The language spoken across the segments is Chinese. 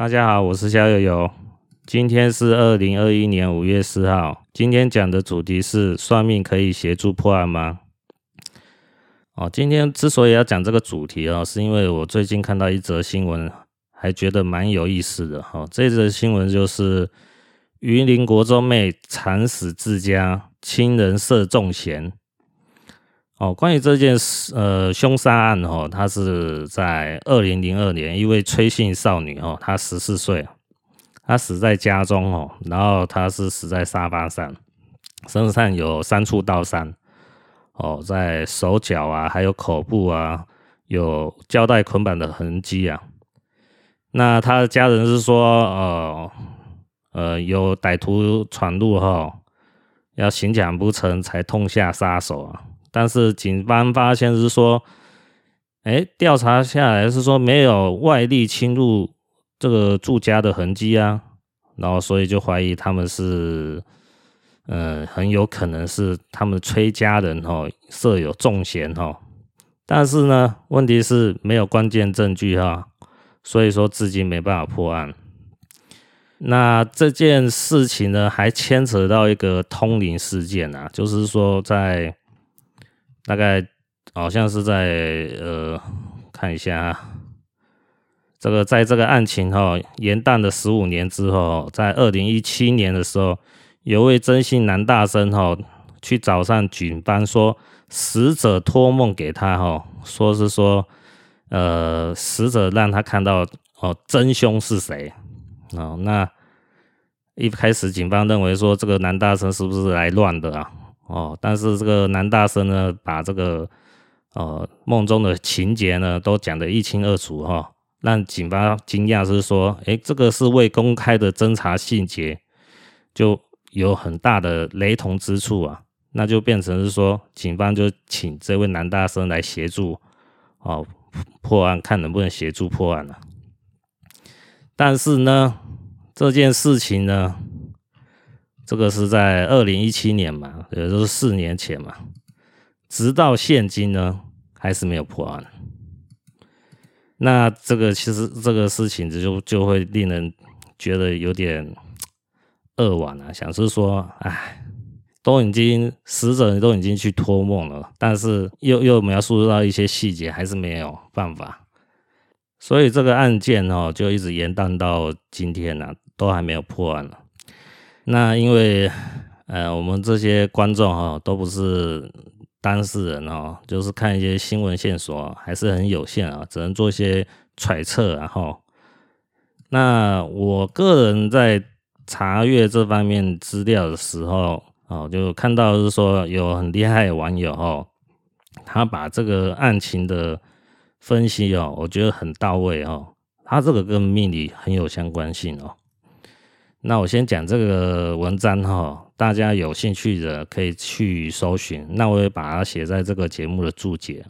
大家好，我是小友友。今天是二零二一年五月四号。今天讲的主题是算命可以协助破案吗？哦，今天之所以要讲这个主题哦，是因为我最近看到一则新闻，还觉得蛮有意思的哈。这则新闻就是云林国中妹惨死自家，亲人涉重嫌。哦，关于这件事，呃，凶杀案哦，他是在二零零二年，一位崔姓少女哦，她十四岁，她死在家中哦，然后她是死在沙发上，身上有三处刀伤，哦，在手脚啊，还有口部啊，有胶带捆绑的痕迹啊。那她的家人是说，呃，呃，有歹徒闯入后，要行抢不成才痛下杀手啊。但是警方发现是说，哎，调查下来是说没有外力侵入这个住家的痕迹啊，然后所以就怀疑他们是，嗯，很有可能是他们崔家人哦，设有重嫌哦。但是呢，问题是没有关键证据哈，所以说至今没办法破案。那这件事情呢，还牵扯到一个通灵事件啊，就是说在。大概好像是在呃，看一下啊，这个在这个案情哈延宕了十五年之后，在二零一七年的时候，有位真姓男大生哈去找上警方说，死者托梦给他哈，说是说呃死者让他看到哦真凶是谁哦，那一开始警方认为说这个男大生是不是来乱的啊？哦，但是这个男大生呢，把这个呃梦中的情节呢都讲得一清二楚哈、哦，让警方惊讶是说，哎，这个是未公开的侦查细节，就有很大的雷同之处啊，那就变成是说，警方就请这位男大生来协助哦破案，看能不能协助破案了、但是呢，这件事情呢。这个是在二零一七年嘛，也就是四年前嘛，直到现今呢，还是没有破案。那这个其实这个事情就就会令人觉得有点扼腕啊，想是说，哎，都已经死者都已经去托梦了，但是又又描述到一些细节，还是没有办法。所以这个案件哦，就一直延宕到今天呢，都还没有破案了。那因为，呃，我们这些观众哈都不是当事人哦，就是看一些新闻线索还是很有限啊，只能做一些揣测，然后，那我个人在查阅这方面资料的时候，哦，就看到是说有很厉害的网友哦，他把这个案情的分析哦，我觉得很到位哦，他这个跟命理很有相关性哦。那我先讲这个文章哈，大家有兴趣的可以去搜寻。那我也把它写在这个节目的注解。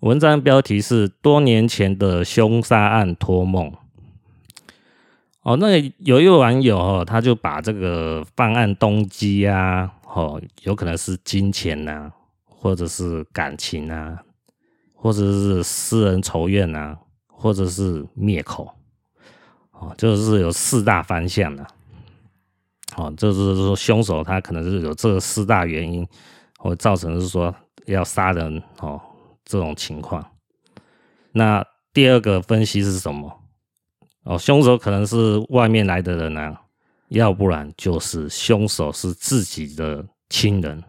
文章标题是“多年前的凶杀案托梦”。哦，那有一位网友哦，他就把这个犯案动机啊，哦，有可能是金钱呐，或者是感情啊，或者是私人仇怨啊，或者是灭口。哦，就是有四大方向的，哦，就是说凶手他可能是有这四大原因，会造成是说要杀人哦这种情况。那第二个分析是什么？哦，凶手可能是外面来的人啊，要不然就是凶手是自己的亲人。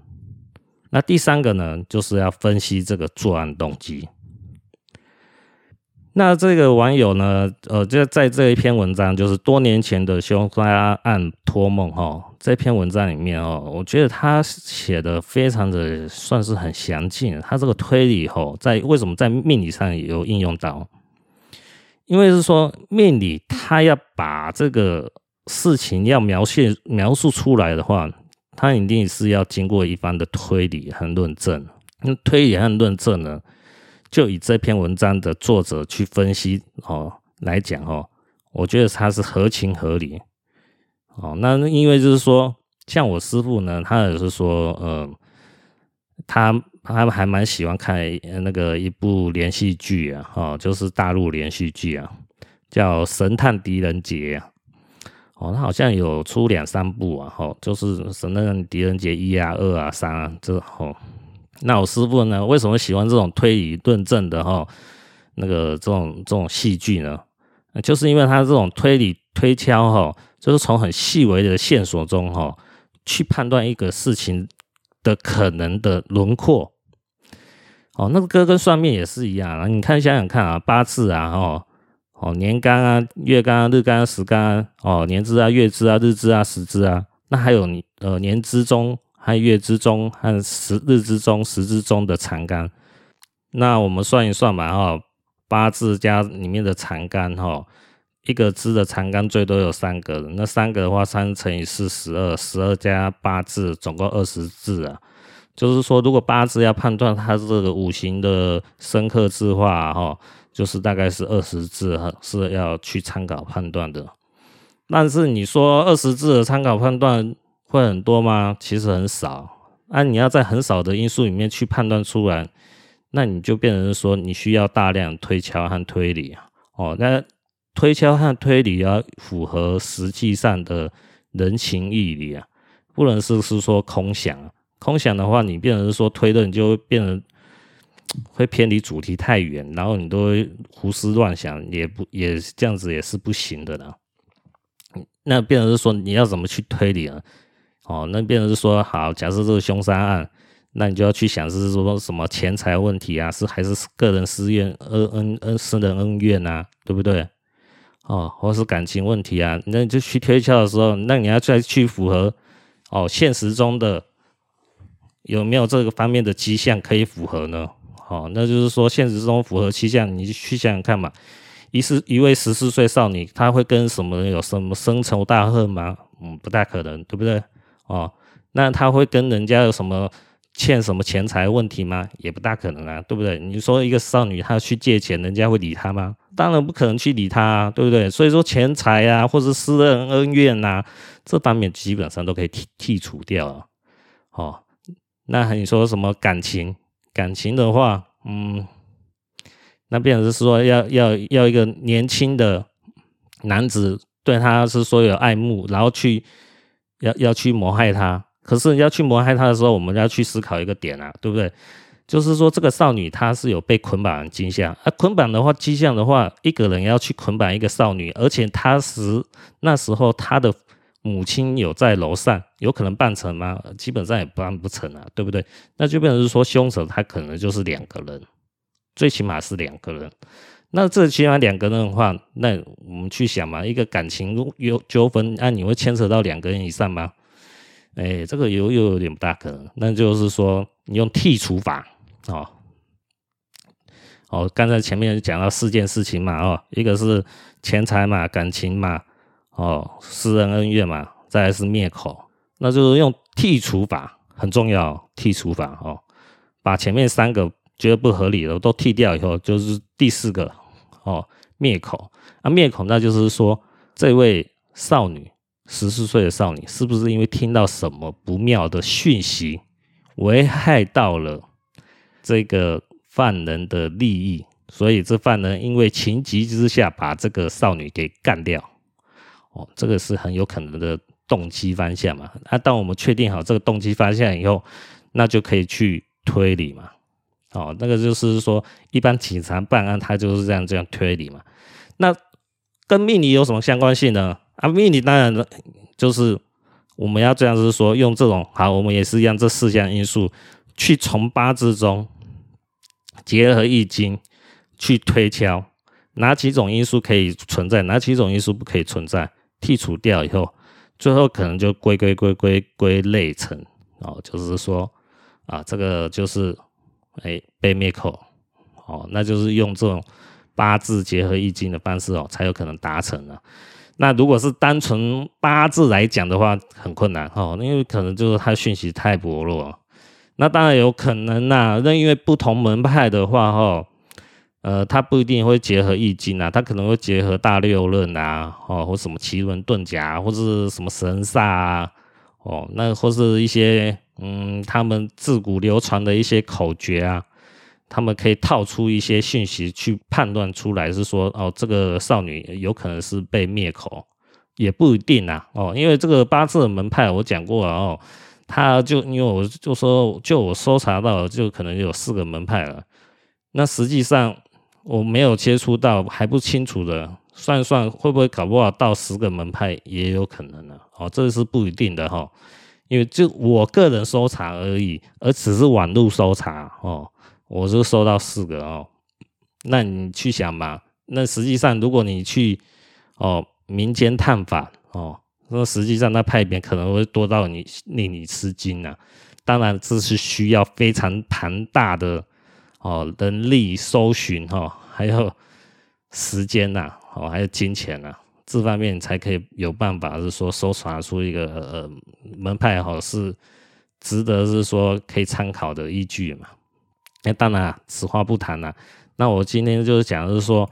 那第三个呢，就是要分析这个作案动机。那这个网友呢，呃，就在这一篇文章，就是多年前的凶杀案托梦哈，这篇文章里面哦，我觉得他写的非常的算是很详尽，他这个推理后，在为什么在命理上有应用到？因为是说命理他要把这个事情要描写描述出来的话，他一定是要经过一番的推理和论证。那推理和论证呢？就以这篇文章的作者去分析哦来讲哦，我觉得他是合情合理哦。那因为就是说，像我师父呢，他也是说，呃，他他还蛮喜欢看那个一部连续剧啊，哦，就是大陆连续剧啊，叫《神探狄仁杰》啊。哦，他好像有出两三部啊，哦，就是《神探狄仁杰》一啊、二啊、三啊，这哦。那我师父呢，为什么喜欢这种推理论证的哈？那个这种这种戏剧呢？就是因为他这种推理推敲哈，就是从很细微的线索中哈，去判断一个事情的可能的轮廓。哦，那个跟算命也是一样啊，你看想想看啊，八字啊，哦。哦，年干啊，月干啊，日干啊，时干啊，哦，年支啊，月支啊，日支啊，时支啊，那还有你呃年支中，还有月之中和十日之中、时支中的长干，那我们算一算嘛，哈，八字加里面的长干，哈，一个支的长干最多有三个，那三个的话，三乘以四十二，十二加八字总共二十字啊，就是说，如果八字要判断它这个五行的生克字化，哈。就是大概是二十字，是要去参考判断的。但是你说二十字的参考判断会很多吗？其实很少。那、你要在很少的因素里面去判断出来，那你就变成说你需要大量推敲和推理啊。哦，那推敲和推理要符合实际上的人情义理啊，不能是是说空想。空想的话，你变成是说推论你就会变成。会偏离主题太远，然后你都会胡思乱想，也不也这样子也是不行的呢。那变成是说你要怎么去推理啊？哦，那变成是说好，假设这个凶杀案，那你就要去想是说什么钱财问题啊，是还是个人私怨恩恩恩私人恩怨啊，对不对？哦，或是感情问题啊，那你就去推敲的时候，那你要再去符合哦现实中的有没有这个方面的迹象可以符合呢？哦，那就是说，现实中符合期限，你去想想看嘛。一是一位十四岁少女，她会跟什么人有什么深仇大恨吗？嗯，不大可能，对不对？哦，那他会跟人家有什么欠什么钱财问题吗？也不大可能啊，对不对？你说一个少女她去借钱，人家会理她吗？当然不可能去理她啊，对不对？所以说钱财啊，或者私人恩怨呐，这方面基本上都可以剔剔除掉啊。哦，那你说什么感情？感情的话，嗯，那变成是说要要要一个年轻的男子对她是说有爱慕，然后去要要去谋害他。可是要去谋害他的时候，我们要去思考一个点啊，对不对？就是说这个少女她是有被捆绑的迹象，而捆绑的话迹象的话，一个人要去捆绑一个少女，而且他时那时候他的。母亲有在楼上，有可能办成吗？基本上也办不成啊，对不对？那就变成是说，凶手他可能就是两个人，最起码是两个人。那这起码两个人的话，那我们去想嘛，一个感情有纠纷，那、啊、你会牵扯到两个人以上吗？哎，这个又又有点不大可能。那就是说，你用剔除法哦。哦，刚才前面讲到四件事情嘛，哦，一个是钱财嘛，感情嘛。哦，私人恩怨嘛，再来是灭口，那就是用剔除法很重要，剔除法哦，把前面三个觉得不合理的都剃掉以后，就是第四个哦，灭口啊，灭口那就是说，这位少女十四岁的少女是不是因为听到什么不妙的讯息，危害到了这个犯人的利益，所以这犯人因为情急之下把这个少女给干掉。哦，这个是很有可能的动机方向嘛？那、当我们确定好这个动机方向以后，那就可以去推理嘛。哦，那个就是说，一般警察办案他就是这样这样推理嘛。那跟命理有什么相关性呢？啊，命理当然就是我们要这样子说，用这种好，我们也是让，这四项因素去从八字中结合易经去推敲，哪几种因素可以存在，哪几种因素不可以存在。剔除掉以后，最后可能就归归归归归类成哦，就是说啊，这个就是哎被灭口哦，那就是用这种八字结合易经的方式哦，才有可能达成了。那如果是单纯八字来讲的话，很困难哦，因为可能就是它讯息太薄弱。那当然有可能呐，那因为不同门派的话哈。呃，他不一定会结合易经啊，他可能会结合大六论啊，哦，或什么奇门遁甲，或是什么神煞啊，哦，那或是一些嗯，他们自古流传的一些口诀啊，他们可以套出一些讯息去判断出来，是说哦，这个少女有可能是被灭口，也不一定啊。哦，因为这个八字的门派我讲过了哦，他就因为我就说，就我搜查到，就可能有四个门派了。那实际上我没有接触到，还不清楚的，算算会不会搞不好到十个门派也有可能呢？哦，这是不一定的哈、哦，因为就我个人搜查而已，而只是网络搜查哦。我就收到四个哦，那你去想吧。那实际上，如果你去哦民间探访哦，那实际上那派别可能会多到你令你吃惊呐。当然，这是需要非常庞大的哦人力搜寻哈、哦，还有时间呐，哦还有金钱呐，这方面才可以有办法是说搜查出一个呃门派哈、是值得是说可以参考的依据嘛。那当然，此话不谈了。那我今天就是讲是说，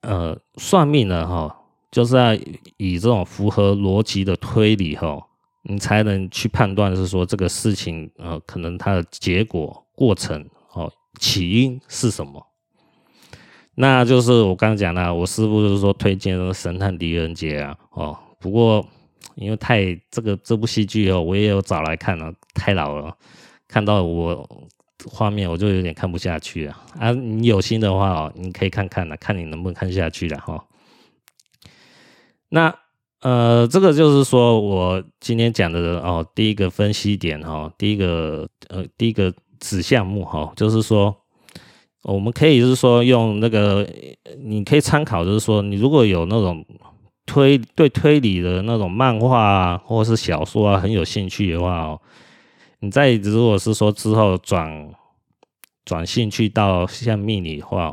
呃，算命呢，哈，就是要以这种符合逻辑的推理，哈，你才能去判断是说这个事情，呃，可能它的结果、过程，哦，起因是什么？那就是我刚刚讲的，我师傅就是说推荐《神探狄仁杰》啊，哦，不过因为太这个这部戏剧哦，我也有找来看了，太老了，看到我。画面我就有点看不下去了啊！你有心的话哦，你可以看看了，看你能不能看下去了哈。那呃，这个就是说我今天讲的哦，第一个分析点哈，第一个呃，第一个子项目哈，就是说我们可以就是说用那个，你可以参考，就是说你如果有那种推对推理的那种漫画啊，或者是小说啊，很有兴趣的话哦。你再如果是说之后转转兴趣到像命理的话，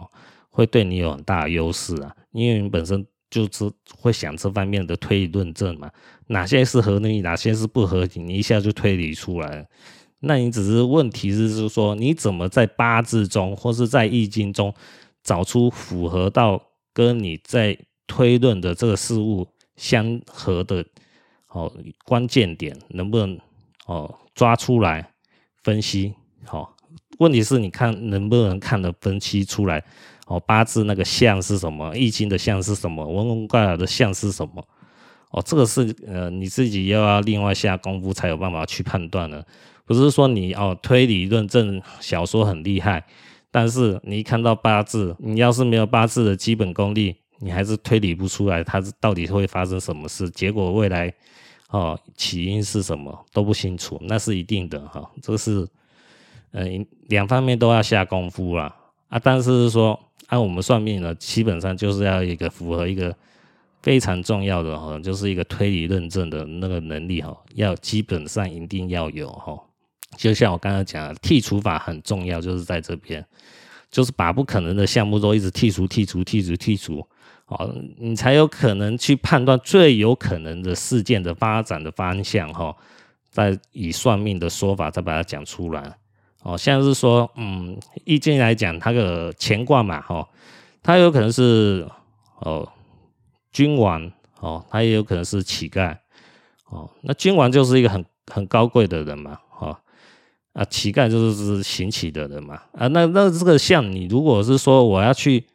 会对你有很大优势啊，因为你本身就是会想这方面的推理论证嘛，哪些是合理，哪些是不合理，你一下就推理出来。那你只是问题是，是说你怎么在八字中或是在易经中找出符合到跟你在推论的这个事物相合的哦关键点，能不能哦？抓出来分析，好，问题是你看能不能看得分析出来，哦，八字那个象是什么，易经的象是什么，文文卦的象是什么，哦，这个是呃你自己又要另外下功夫才有办法去判断的，不是说你哦推理论证小说很厉害，但是你一看到八字，你要是没有八字的基本功力，你还是推理不出来它到底会发生什么事，结果未来。哦，起因是什么都不清楚，那是一定的哈。这个是，呃，两方面都要下功夫啦。啊。但是说按我们算命呢，基本上就是要一个符合一个非常重要的哈，就是一个推理论证的那个能力哈，要基本上一定要有哈。就像我刚才讲，剔除法很重要，就是在这边，就是把不可能的项目都一直剔除、剔除、剔除、剔除。哦，你才有可能去判断最有可能的事件的发展的方向哈，再以算命的说法再把它讲出来。哦，像是说，嗯，易经来讲，它的乾卦嘛，哈，它有可能是哦君王，哦，它也有可能是乞丐，哦，那君王就是一个很很高贵的人嘛，啊，乞丐就是是行乞的人嘛，啊，那那这个像你如果是说我要去。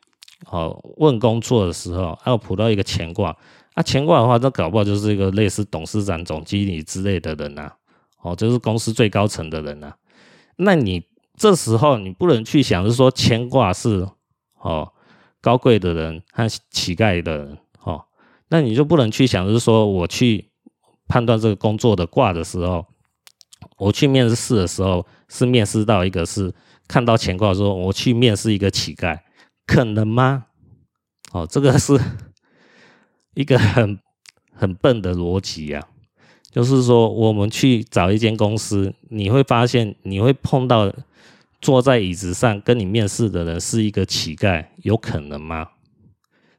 哦，问工作的时候，还有卜到一个乾卦，啊，乾卦的话，这搞不好就是一个类似董事长、总经理之类的人呐，哦，就是公司最高层的人呐。那你这时候你不能去想，是说乾卦是哦高贵的人和乞丐的人，哦，那你就不能去想，是说我去判断这个工作的卦的时候，我去面试的时候是面试到一个是看到情况说我去面试一个乞丐。可能吗？哦，这个是 一个很很笨的逻辑呀。就是说，我们去找一间公司，你会发现你会碰到坐在椅子上跟你面试的人是一个乞丐，有可能吗？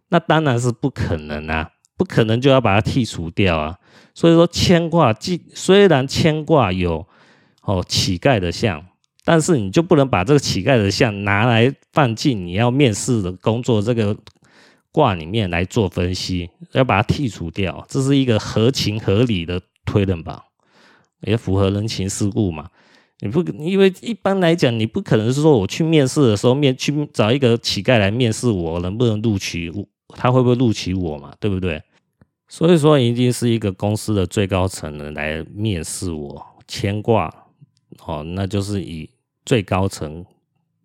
那当然是不可能啊，不可能就要把它剔除掉啊。所以说，牵卦既虽然牵卦有哦乞丐的象。但是你就不能把这个乞丐的象拿来放进你要面试的工作这个卦里面来做分析，要把它剔除掉，这是一个合情合理的推论吧，也符合人情世故嘛。你不因为一般来讲，你不可能是说我去面试的时候面去找一个乞丐来面试我，能不能录取我？他会不会录取我嘛？对不对？所以说，一定是一个公司的最高层的来面试我牵挂哦，那就是以最高层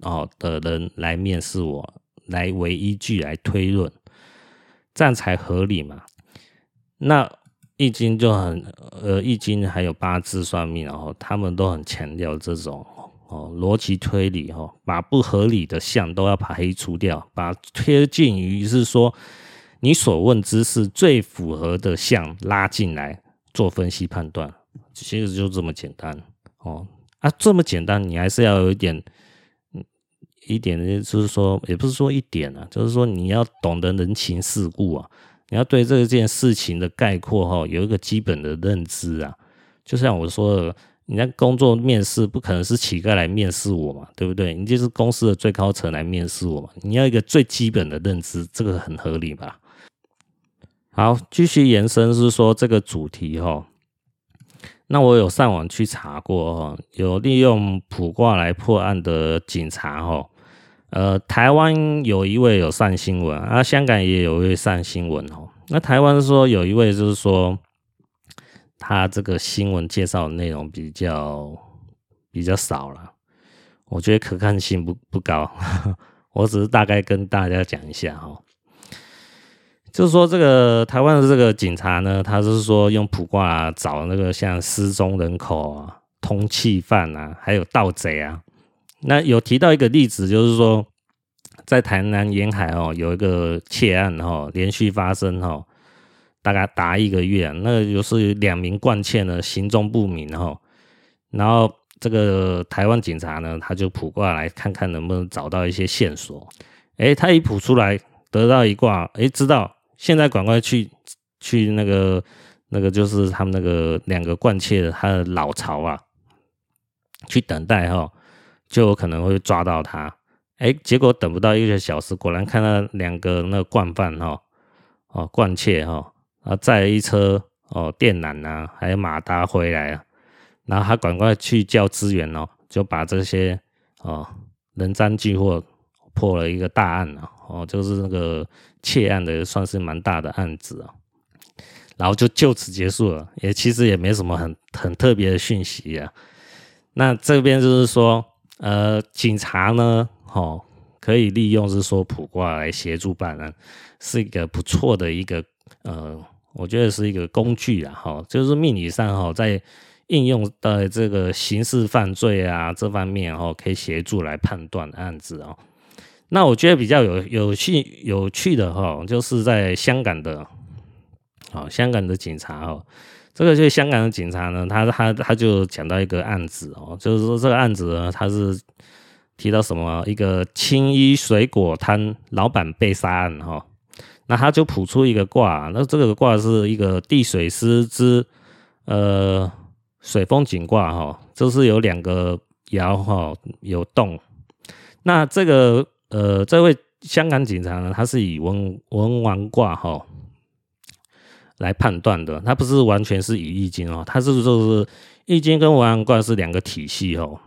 哦的人来面试我，来为依据来推论，这样才合理嘛。那易经就很呃，易经还有八字算命，然后他们都很强调这种哦逻辑推理哦，把不合理的项都要把黑除掉，把贴近于是说你所问之事最符合的项拉进来做分析判断，其实就这么简单哦啊，这么简单，你还是要有一点一点，就是说也不是说一点啊，就是说你要懂得人情世故啊。你要对这件事情的概括哈，有一个基本的认知啊。就像我说的，你在工作面试不可能是乞丐来面试我嘛，对不对？你就是公司的最高层来面试我嘛，你要一个最基本的认知，这个很合理吧？好，继续延伸是说这个主题哈。那我有上网去查过哈，有利用卜卦来破案的警察哈。呃，台湾有一位有上新闻啊，香港也有一位上新闻哦。那台湾说有一位就是说，他这个新闻介绍的内容比较比较少了，我觉得可看性不不高。我只是大概跟大家讲一下哈，就是说这个台湾的这个警察呢，他是说用卜卦找那个像失踪人口啊、通缉犯啊，还有盗贼啊。那有提到一个例子，就是说，在台南沿海哦，有一个窃案哦，连续发生哦，大概达一个月，那就是两名惯窃呢行踪不明哈，然后这个台湾警察呢，他就卜卦来看看能不能找到一些线索。哎，他一卜出来得到一卦，哎，知道现在赶快去去那个那个就是他们那个两个惯窃的他的老巢啊，去等待哈。就有可能会抓到他，哎，结果等不到一个小时，果然看到两个那个惯犯哈，哦，惯窃哈，啊，载了一车哦电缆呐，还有马达回来啊，然后他赶快去叫支援哦，就把这些哦人赃俱获，破了一个大案了哦，就是那个窃案的算是蛮大的案子啊，然后就就此结束了，也其实也没什么很很特别的讯息啊，那这边就是说。呃，警察呢，哦，可以利用是说卜卦来协助办案，是一个不错的一个呃，我觉得是一个工具啊，哈，就是命理上哈，在应用的这个刑事犯罪啊这方面哈，可以协助来判断案子哦。那我觉得比较有有趣有趣的哈，就是在香港的，哦，香港的警察哦。这个就是香港的警察呢，他他他就讲到一个案子哦，就是说这个案子呢，他是提到什么一个青衣水果摊老板被杀案哈，那他就谱出一个卦，那这个卦是一个地水师之呃水风井卦哈，就是有两个爻哈有动，那这个呃这位香港警察呢，他是以文文王卦哈。来判断的，他不是完全是以易经哦，他是就是易经跟文王卦是两个体系哦。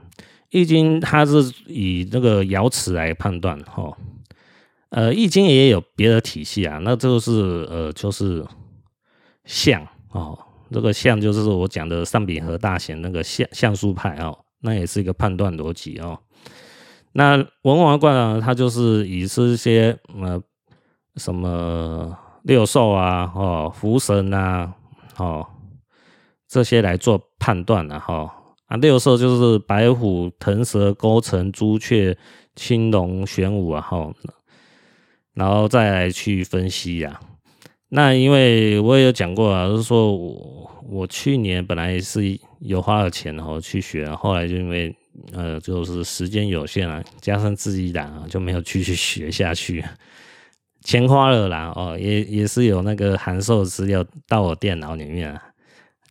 易经它是以那个爻辞来判断哦，呃，易经也有别的体系啊，那就是呃就是象哦，这个象就是我讲的上剽和大贤那个象象数派哦，那也是一个判断逻辑哦。那文王卦呢，它就是以这些呃什么。六兽啊，哦，福神啊，哦，这些来做判断的哈。啊，六兽就是白虎、腾蛇、勾陈、朱雀、青龙、玄武啊，哈，然后再来去分析呀、啊。那因为我也有讲过啊，就是说我我去年本来是有花了钱哈去学，后来就因为呃就是时间有限啊，加上自己懒啊，就没有继续学下去。钱花了啦，哦，也也是有那个函授资料到我电脑里面啊，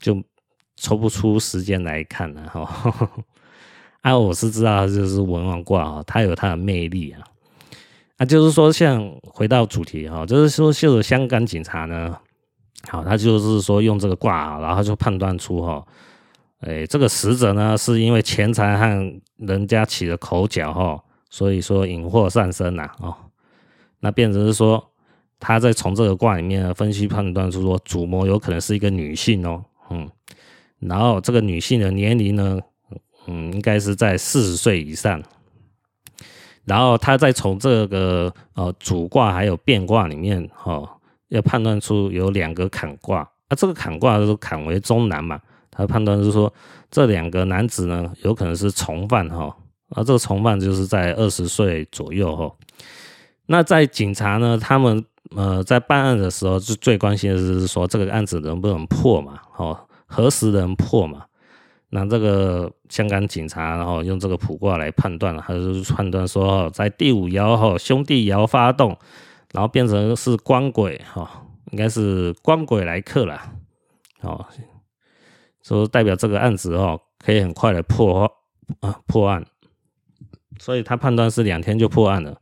就抽不出时间来看了哈。啊，我是知道就是文王卦啊，它有它的魅力啊。啊，就是说像回到主题哈，就是说就是香港警察呢，好，他就是说用这个卦，然后就判断出哈，哎，这个死者呢是因为钱财和人家起了口角哈，所以说引祸上身呐哦，那变成是说他在从这个卦里面分析判断出说主谋有可能是一个女性哦，嗯，然后这个女性的年龄呢，嗯，应该是在四十岁以上，然后他再从这个呃主卦还有变卦里面哈，要判断出有两个坎卦，啊，这个坎卦是坎为中男嘛。他判断是说，这两个男子呢，有可能是从犯哈，而这个从犯就是在二十岁左右哈。那在警察呢，他们呃在办案的时候，就最关心的是说，这个案子能不能破嘛？哦，何时能破嘛？那这个香港警察然后用这个卜卦来判断，他就是判断说，在第五爻哈，兄弟爻发动，然后变成是官鬼哈，应该是官鬼来克了，哦。说代表这个案子哦，可以很快的破啊破案，所以他判断是两天就破案了。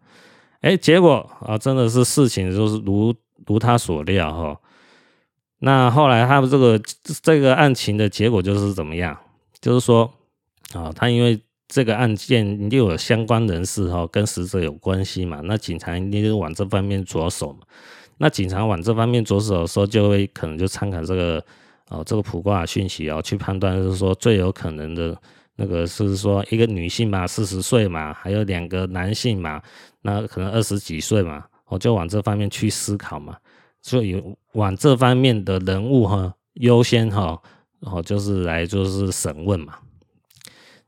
哎，结果啊，真的是事情就是如如他所料哈。那后来他们这个这个案情的结果就是怎么样？就是说啊，他因为这个案件一定有相关人士哈，跟死者有关系嘛，那警察一定就往这方面着手嘛。那警察往这方面着手的时候，就会可能就参考这个。哦，这个卜卦讯息哦，去判断就是说最有可能的那个是说一个女性嘛，四十岁嘛，还有两个男性嘛，那可能二十几岁嘛，我就往这方面去思考嘛，所以往这方面的人物哈优先哈，然后就是来就是审问嘛，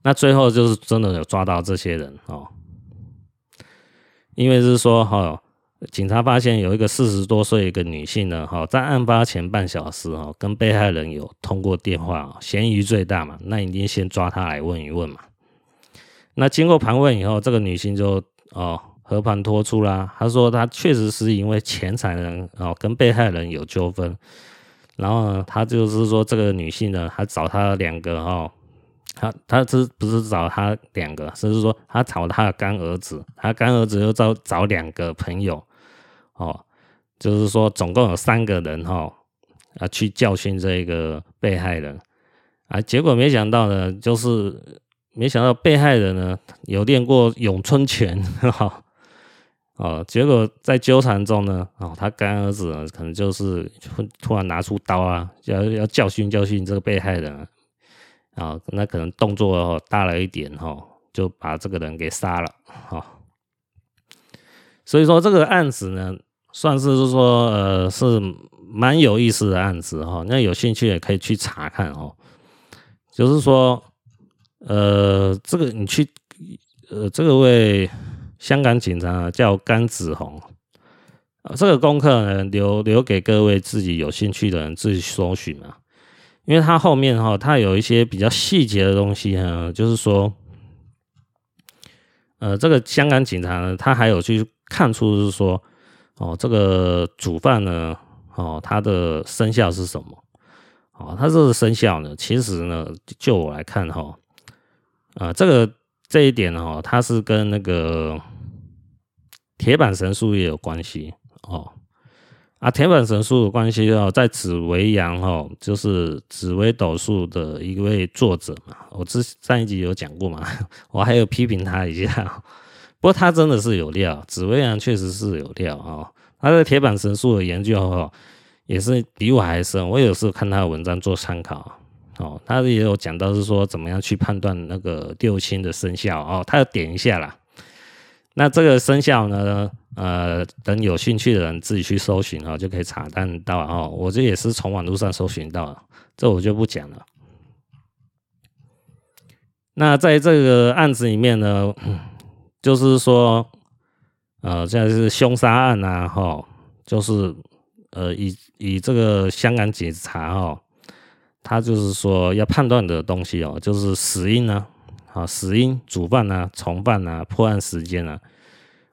那最后就是真的有抓到这些人哦，因为是说哈。警察发现有一个四十多岁一个女性呢，哈，在案发前半小时哈，跟被害人有通过电话，嫌疑最大嘛，那一定先抓她来问一问嘛。那经过盘问以后，这个女性就哦和盘托出啦，她说她确实是因为钱财呢，哦跟被害人有纠纷，然后呢，她就是说这个女性呢，还找她两个哈。他他这不是找他两个，甚至说他找他的干儿子，他干儿子又找找两个朋友，哦，就是说总共有三个人哈，啊去教训这个被害人，啊，结果没想到呢，就是没想到被害人呢有练过咏春拳，哈，哦，结果在纠缠中呢，哦，他干儿子可能就是突然拿出刀啊，要要教训教训这个被害人。啊，啊那可能动作大了一点哈，就把这个人给杀了哈。所以说这个案子呢，算是是说呃是蛮有意思的案子哈。那有兴趣也可以去查看哦。就是说呃这个你去呃这个位香港警察叫甘子红，这个功课呢留留给各位自己有兴趣的人自己搜寻啊。因为他后面哈，他有一些比较细节的东西哈，就是说，呃，这个香港警察呢，他还有去看出是说，哦，这个主犯呢，哦，他的生肖是什么？哦，他这个生肖呢，其实呢，就我来看哈，啊，这个这一点哈，它是跟那个铁板神术也有关系哦。啊，铁板神术的关系哦，在紫微阳哦，就是紫微斗数的一位作者嘛，我之上一集有讲过嘛，我还有批评他一下，不过他真的是有料，紫微阳确实是有料啊，他的铁板神术的研究哦，也是比我还深，我有时候看他的文章做参考哦，他也有讲到是说怎么样去判断那个六亲的生肖哦，他要点一下啦。那这个生肖呢？呃，等有兴趣的人自己去搜寻哈，就可以查看到哦。我这也是从网络上搜寻到，这我就不讲了。那在这个案子里面呢，就是说，呃，现在是凶杀案啊，哈，就是呃，以以这个香港警察哦，他就是说要判断的东西哦，就是死因呢。啊死因、主犯啊、从犯啊、破案时间啊，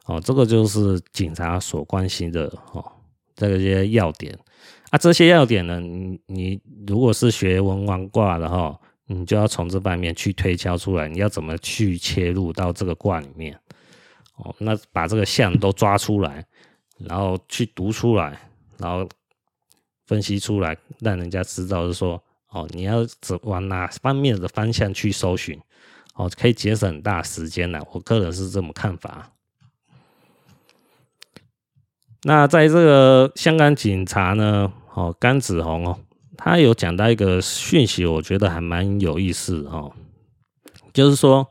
哦，这个就是警察所关心的哦，这个些要点。啊，这些要点呢，你你如果是学文王卦的哈，你就要从这方面去推敲出来，你要怎么去切入到这个卦里面。哦，那把这个象都抓出来，然后去读出来，然后分析出来，让人家知道是说哦，你要走往哪方面的方向去搜寻，哦，可以节省很大时间呢。我个人是这么看法。那在这个香港警察呢，哦，甘子红哦，他有讲到一个讯息，我觉得还蛮有意思哦，就是说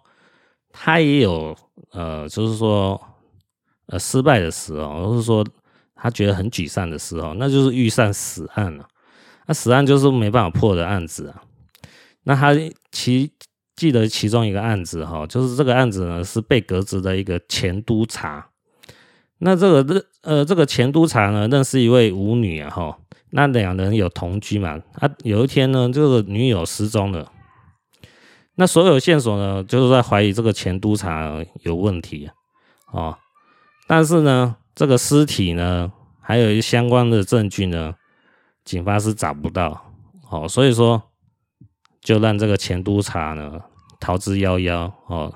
他也有呃，就是说呃失败的时候，或是说他觉得很沮丧的时候，那就是遇上死案了。那死案就是没办法破的案子啊。那他其记得其中一个案子哈，就是这个案子呢是被革职的一个前督察。那这个认呃这个前督察呢认识一位舞女啊哈，那两人有同居嘛。啊有一天呢这个女友失踪了，那所有线索呢就是在怀疑这个前督察有问题哦。但是呢这个尸体呢还有一相关的证据呢。警方是找不到，哦，所以说就让这个前督察呢逃之夭夭哦。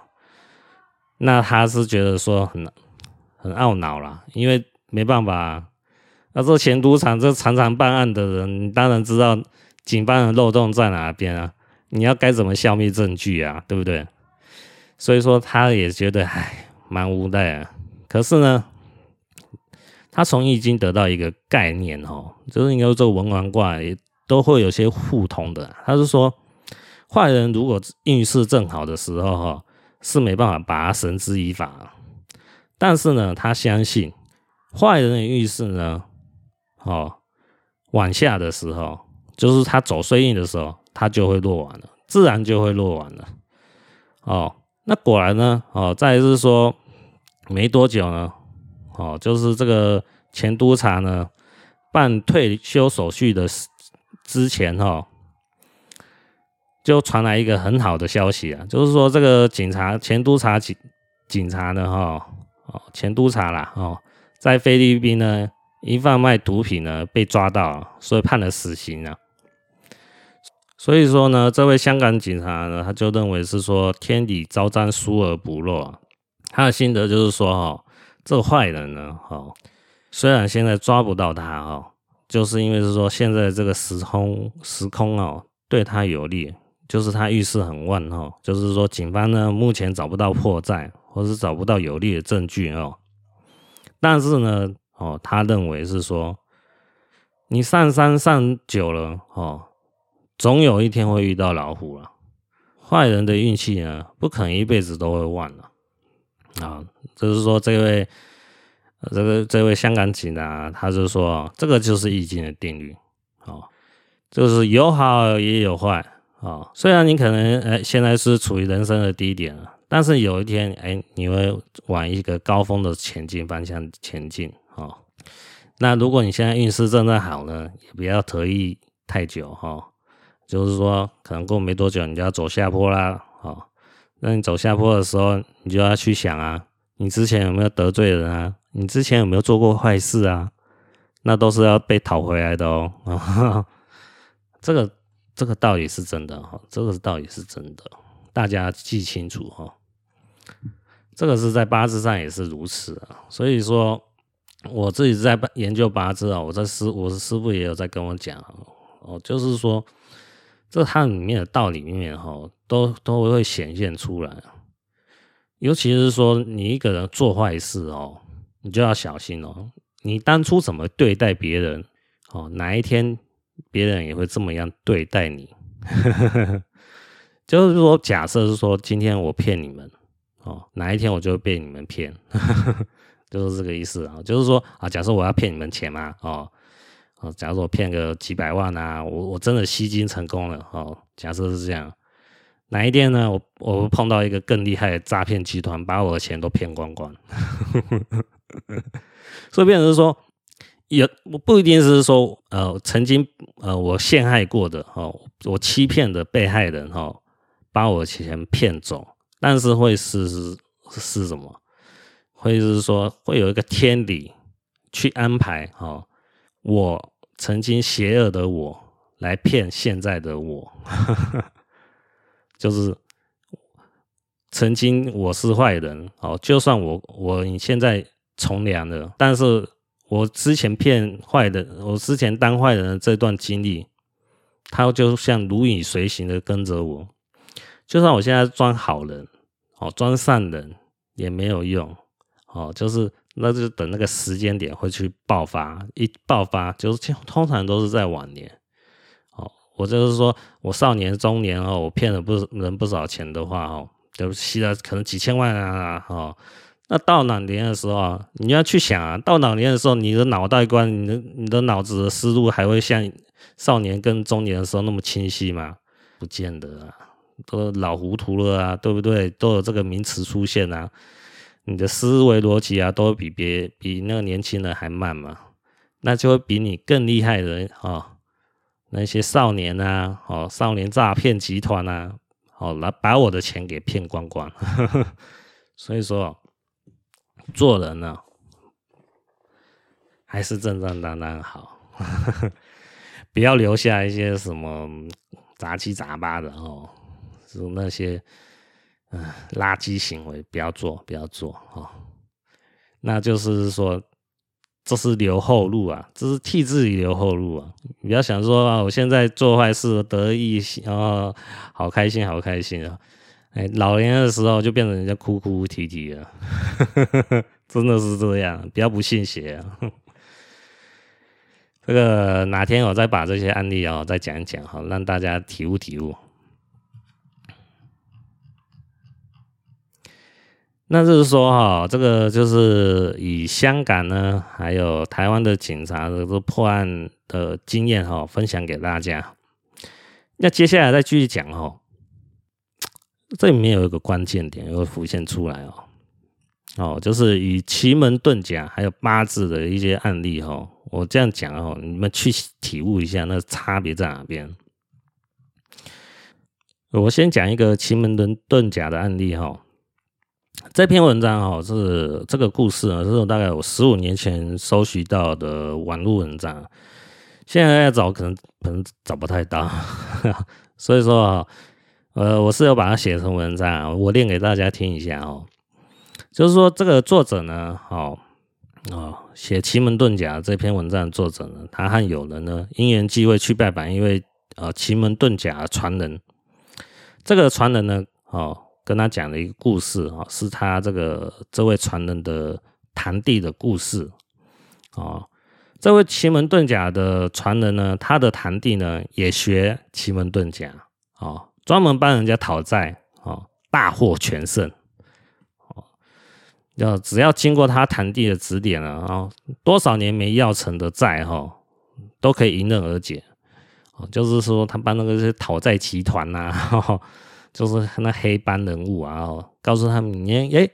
那他是觉得说很很懊恼啦，因为没办法啊，那这前督察这常常办案的人，当然知道警方的漏洞在哪边啊，你要该怎么消灭证据啊，对不对？所以说他也觉得唉，蛮无奈啊。可是呢。他从易经得到一个概念哦，就是应该说这个文玩卦也都会有些互通的。他是说，坏人如果运势正好的时候哈，是没办法把他绳之以法。但是呢，他相信坏人的运势呢，哦，往下的时候，就是他走衰运的时候，他就会落完了，自然就会落完了。哦，那果然呢，哦，再是说没多久呢。哦，就是这个前督察呢，办退休手续的之前哈，就传来一个很好的消息啊，就是说这个警察前督察警警察呢哈，哦前督察啦哦，在菲律宾呢因贩卖毒品呢被抓到，所以判了死刑啊。所以说呢，这位香港警察呢，他就认为是说天理昭彰，疏而不漏。他的心得就是说哈。这个坏人呢，哈，虽然现在抓不到他，哈，就是因为是说现在这个时空时空哦，对他有利，就是他遇事很旺，哈，就是说警方呢目前找不到破绽，或是找不到有力的证据哦，但是呢，哦，他认为是说，你上山上久了，哦，总有一天会遇到老虎了，坏人的运气呢，不可能一辈子都会旺了。啊，就是说，这位，这个这位香港警察，他就说，这个就是易经的定律，哦，就是有好也有坏，哦，虽然你可能哎现在是处于人生的低点了，但是有一天哎你会往一个高峰的前进方向前进，哦，那如果你现在运势正在好呢，也不要得意太久，哈、哦，就是说可能过没多久你就要走下坡啦，哦。那你走下坡的时候，你就要去想啊，你之前有没有得罪人啊？你之前有没有做过坏事啊？那都是要被讨回来的哦。这个这个道理是真的哈，这个道理是真的，大家记清楚哈。这个是在八字上也是如此啊。所以说，我自己在研究八字啊，我在师我的师傅也有在跟我讲哦，就是说。这它里面的道理里面哈，都都会显现出来。尤其是说你一个人做坏事哦，你就要小心哦。你当初怎么对待别人哦，哪一天别人也会这么样对待你。就是说，假设是说今天我骗你们哦，哪一天我就会被你们骗，就是这个意思啊。就是说啊，假设我要骗你们钱嘛哦。哦，假如说我骗个几百万啊，我我真的吸金成功了哦。假设是这样，哪一天呢？我我碰到一个更厉害的诈骗集团，把我的钱都骗光光。所以变成是说，也我不一定是说呃曾经呃我陷害过的哦，我欺骗的被害人哦，把我钱骗走，但是会是是是什么？会是说会有一个天理去安排哦。我曾经邪恶的我来骗现在的我，就是曾经我是坏人哦。就算我我现在从良了，但是我之前骗坏的，我之前当坏人的这段经历他就像如影随形的跟着我。就算我现在装好人，哦，装善人也没有用，哦，就是那就等那个时间点会去爆发，一爆发就是通常都是在晚年，哦，我就是说我少年中年哦，我骗了不人不少钱的话哦，就吸了可能几千万啊，哦。那到老年的时候啊，你要去想啊，到老年的时候，你的脑袋观，你的你的脑子的思路还会像少年跟中年的时候那么清晰吗？不见得啊，都老糊涂了啊，对不对？都有这个名词出现啊，你的思维逻辑啊，都会比别比那个年轻人还慢嘛，那就会比你更厉害的人啊，那些少年啊，哦，少年诈骗集团啊，哦，来把我的钱给骗光光，所以说。做人呢，还是正正当当好，不要留下一些什么杂七杂八的哦，是那些嗯垃圾行为，不要做，不要做哦。那就是说，这是留后路啊，这是替自己留后路啊。你不要想说啊，我现在做坏事得意然哦，好开心，好开心啊。哎，老年的时候就变成人家哭哭啼啼了，真的是这样，不要不信邪啊！这个哪天我再把这些案例啊再讲一讲哈，让大家体悟体悟。那就是说哈，这个就是以香港呢，还有台湾的警察的这破案的经验哈，分享给大家。那接下来再继续讲哈。这里面有一个关键点又浮现出来哦，哦，就是以奇门遁甲还有八字的一些案例哈，我这样讲哦，你们去体悟一下那差别在哪边。我先讲一个奇门遁遁甲的案例哈，这篇文章哈是这个故事啊，是我大概我十五年前搜寻到的网络文章，现在要找可能可能找不太到，所以说啊。呃，我是要把它写成文章，我念给大家听一下哦。就是说，这个作者呢，哦哦，写奇门遁甲这篇文章的作者呢，他和友人呢因缘际会去拜访一位呃奇门遁甲传人。这个传人呢，哦，跟他讲了一个故事哦，是他这个这位传人的堂弟的故事哦。这位奇门遁甲的传人呢，他的堂弟呢也学奇门遁甲哦。专门帮人家讨债，哦，大获全胜，哦，要只要经过他堂弟的指点了，啊，多少年没要成的债，哈，都可以迎刃而解，哦，就是说他帮那个些讨债集团呐，就是那黑帮人物啊，告诉他们，你哎，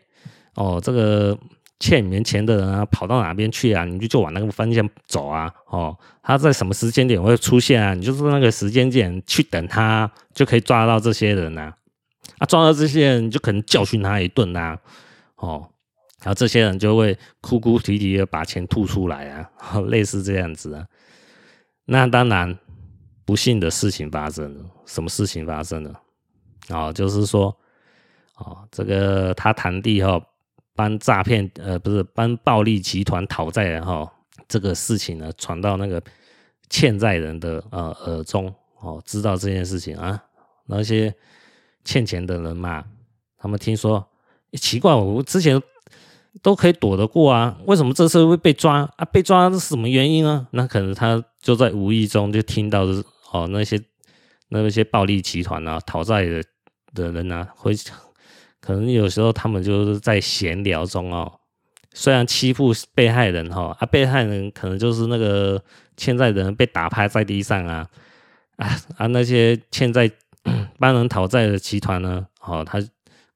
哦，这个。欠你们钱的人啊，跑到哪边去啊？你就就往那个方向走啊！哦，他在什么时间点会出现啊？你就是那个时间点去等他，就可以抓到这些人、啊。啊，抓到这些人，你就可能教训他一顿、啊。哦，然后这些人就会哭哭啼啼的把钱吐出来啊，类似这样子啊。那当然，不幸的事情发生了。什么事情发生了？哦，就是说，哦，这个他堂弟哈。帮诈骗呃不是帮暴力集团讨债然后这个事情呢传到那个欠债人的呃耳中哦，知道这件事情啊，那些欠钱的人嘛，他们听说奇怪，我之前都可以躲得过啊，为什么这次会被抓啊？被抓是什么原因呢？那可能他就在无意中就听到哦，那些那些暴力集团啊讨债的的人啊会。可能有时候他们就是在闲聊中哦，虽然欺负被害人哈，啊，被害人可能就是那个欠债人被打趴在地上啊，啊啊那些欠债 帮人讨债的集团呢，哦，他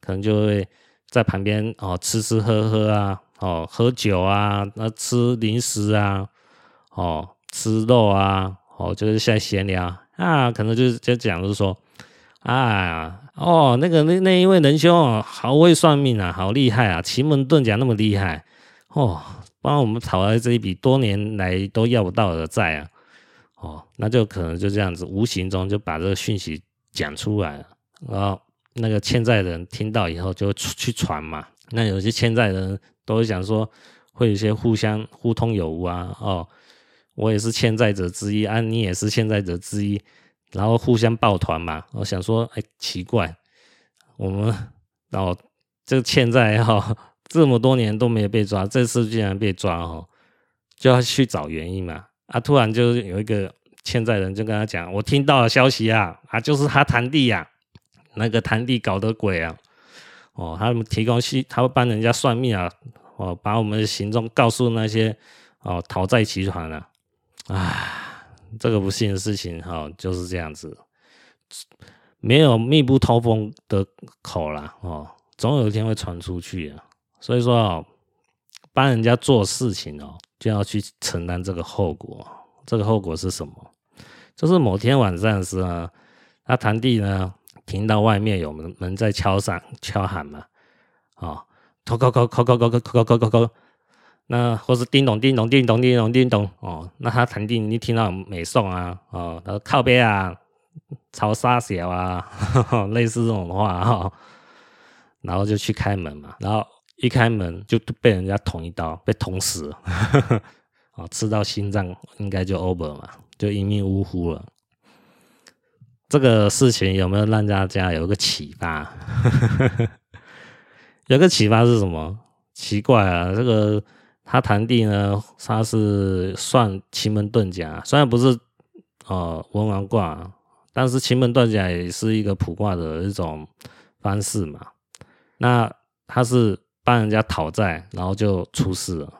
可能就会在旁边哦吃吃喝喝啊，哦喝酒啊，那吃零食啊，哦吃肉啊，哦就是在闲聊啊，可能就是就讲就是说。啊哦，那个那那一位仁兄哦，好会算命啊，好厉害啊，奇门遁甲那么厉害哦，帮我们讨来这一笔多年来都要不到的债啊，哦，那就可能就这样子，无形中就把这个讯息讲出来了，然后那个欠债人听到以后就去传嘛，那有些欠债人都会想说，会有些互相互通有无啊，哦，我也是欠债者之一啊，你也是欠债者之一。然后互相抱团嘛。我想说，哎，奇怪，我们哦，这欠债哈，这么多年都没有被抓，这次竟然被抓哦，就要去找原因嘛。啊，突然就有一个欠债人就跟他讲，我听到了消息啊，啊，就是他堂弟呀，那个堂弟搞的鬼啊，哦，他们提供信，他会帮人家算命啊，哦，把我们的行踪告诉那些哦讨债集团啊，唉。这个不幸的事情哈，就是这样子，没有密不透风的口啦，哦，总有一天会传出去啊。所以说哦，帮人家做事情哦，就要去承担这个后果。这个后果是什么？就是某天晚上时啊，他堂弟呢听到外面有门门在敲响敲喊嘛，啊，叩叩叩叩叩叩叩叩叩叩叩。那或是叮咚叮咚叮咚叮咚叮咚哦，那他肯定你听到美颂啊哦，他说靠北啊，朝沙小啊呵呵，类似这种话哈、哦，然后就去开门嘛，然后一开门就被人家捅一刀，被捅死了，呵 呵哦，刺到心脏应该就 over 嘛，就一命呜呼了。这个事情有没有让大家有一个启发？有个启发是什么？奇怪啊，这个。他堂弟呢，他是算奇门遁甲，虽然不是呃文王卦，但是奇门遁甲也是一个卜卦的一种方式嘛。那他是帮人家讨债，然后就出事了。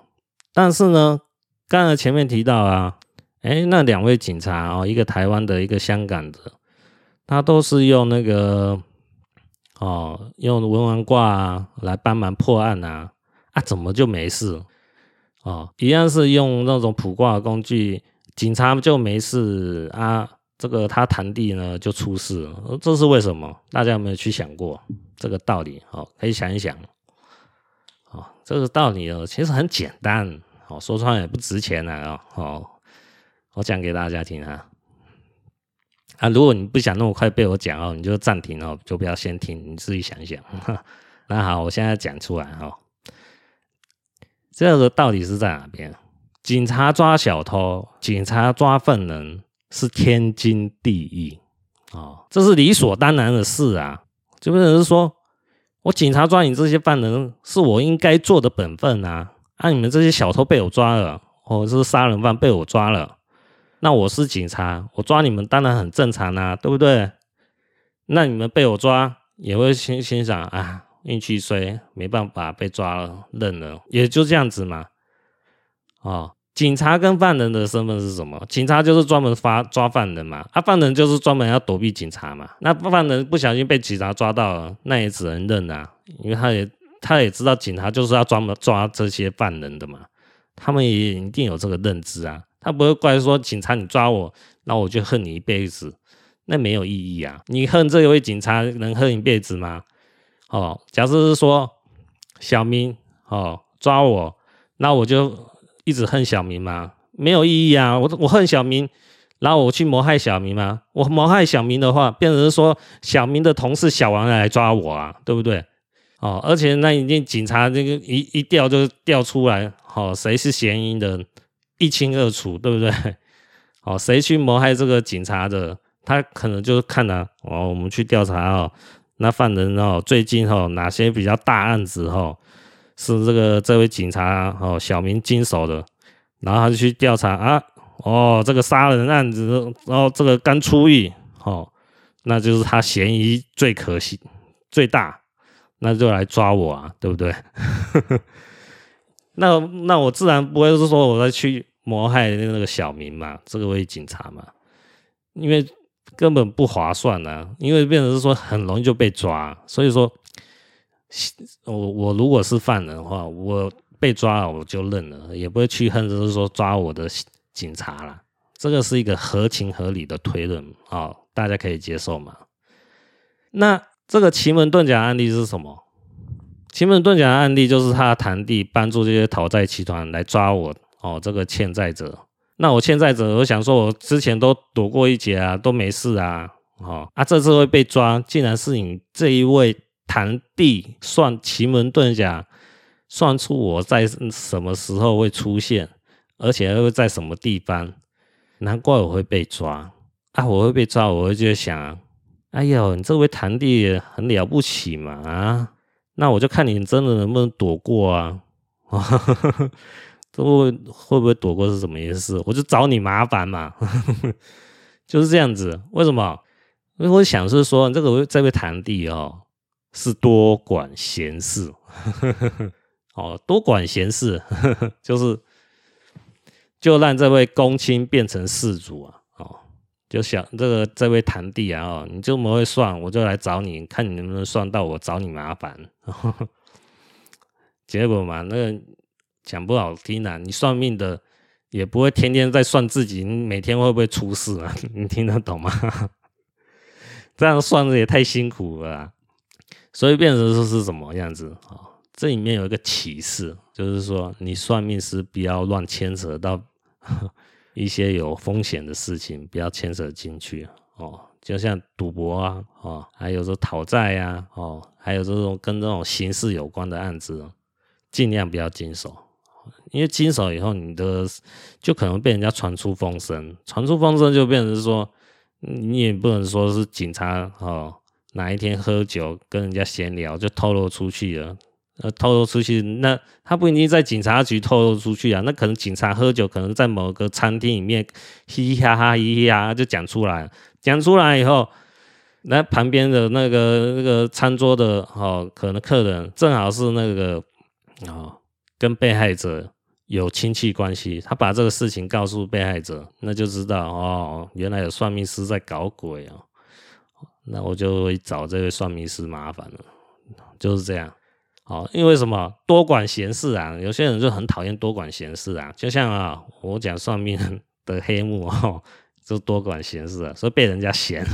但是呢，刚才前面提到啊，哎，那两位警察哦，一个台湾的，一个香港的，他都是用那个哦，用文王卦啊来帮忙破案啊，啊，怎么就没事？哦，一样是用那种卜卦工具，警察就没事啊，这个他堂弟呢就出事了，这是为什么？大家有没有去想过这个道理？哦，可以想一想。哦，这个道理呢其实很简单，哦，说穿也不值钱啊。哦，我讲给大家听啊。啊，如果你不想那么快被我讲哦，你就暂停哦，就不要先听，你自己想一想。那好，我现在讲出来哦。这个到底是在哪边？警察抓小偷，警察抓犯人是天经地义啊、哦，这是理所当然的事啊。就不能是说我警察抓你这些犯人是我应该做的本分啊。啊，你们这些小偷被我抓了，或者是杀人犯被我抓了，那我是警察，我抓你们当然很正常啊，对不对？那你们被我抓也会心心想啊。运气衰，没办法被抓了，认了，也就这样子嘛。哦，警察跟犯人的身份是什么？警察就是专门发抓犯人嘛，啊，犯人就是专门要躲避警察嘛。那犯人不小心被警察抓到了，那也只能认啊，因为他也他也知道警察就是要专门抓这些犯人的嘛，他们也一定有这个认知啊，他不会怪说警察你抓我，那我就恨你一辈子，那没有意义啊。你恨这位警察能恨一辈子吗？哦，假设是说小明哦抓我，那我就一直恨小明吗？没有意义啊！我我恨小明，然后我去谋害小明吗？我谋害小明的话，变成是说小明的同事小王来抓我啊，对不对？哦，而且那已经警察这个一一调就调出来，哦，谁是嫌疑人一清二楚，对不对？哦，谁去谋害这个警察的，他可能就是看了哦，我们去调查哦。那犯人哦，最近哦，哪些比较大案子哦，是这个这位警察哦，小明经手的，然后他就去调查啊，哦，这个杀人案子，然后这个刚出狱哦，那就是他嫌疑最可惜最大，那就来抓我啊，对不对？那那我自然不会是说我在去谋害那个小明嘛，这个位警察嘛，因为。根本不划算呢、啊，因为变成是说很容易就被抓，所以说，我我如果是犯人的话，我被抓了我就认了，也不会去恨，就是说抓我的警察啦。这个是一个合情合理的推论啊，大家可以接受吗？那这个奇门遁甲案例是什么？奇门遁甲案例就是他的堂弟帮助这些讨债集团来抓我哦，这个欠债者。那我欠债者，我想说，我之前都躲过一劫啊，都没事啊，哦啊，这次会被抓，竟然是你这一位堂弟算奇门遁甲，算出我在什么时候会出现，而且还会在什么地方，难怪我会被抓。啊，我会被抓，我会就想，哎呦，你这位堂弟很了不起嘛啊，那我就看你真的能不能躲过啊，这会不会躲过是什么意思？我就找你麻烦嘛，就是这样子。为什么？因为我想是说，这个这位堂弟哦，是多管闲事，哦，多管闲事，就是就让这位公卿变成事主啊，哦，就想这个这位堂弟啊，哦，你这么会算，我就来找你，看你能不能算到我找你麻烦。结果嘛，那个讲不好听啊，你算命的也不会天天在算自己，每天会不会出事啊？你听得懂吗？这样算的也太辛苦了，所以变成说是什么样子啊？这里面有一个启示，就是说你算命师不要乱牵扯到 一些有风险的事情，不要牵扯进去哦。就像赌博啊，哦，还有说讨债呀，哦，还有这种跟这种刑事有关的案子，尽量不要经手，因为经手以后，你的就可能被人家传出风声，传出风声就变成说。你也不能说是警察哦，哪一天喝酒跟人家闲聊就透露出去了，呃，透露出去，那他不一定在警察局透露出去啊，那可能警察喝酒，可能在某个餐厅里面嘻嘻哈哈，嘻嘻哈哈就讲出来，讲出来以后，那旁边的那个那个餐桌的哦，可能客人正好是那个哦，跟被害者。有亲戚关系，他把这个事情告诉被害者，那就知道哦，原来有算命师在搞鬼哦，那我就会找这位算命师麻烦了，就是这样。哦，因为什么？多管闲事啊，有些人就很讨厌多管闲事啊，就像啊，我讲算命 的黑幕哦，就多管闲事啊，所以被人家嫌，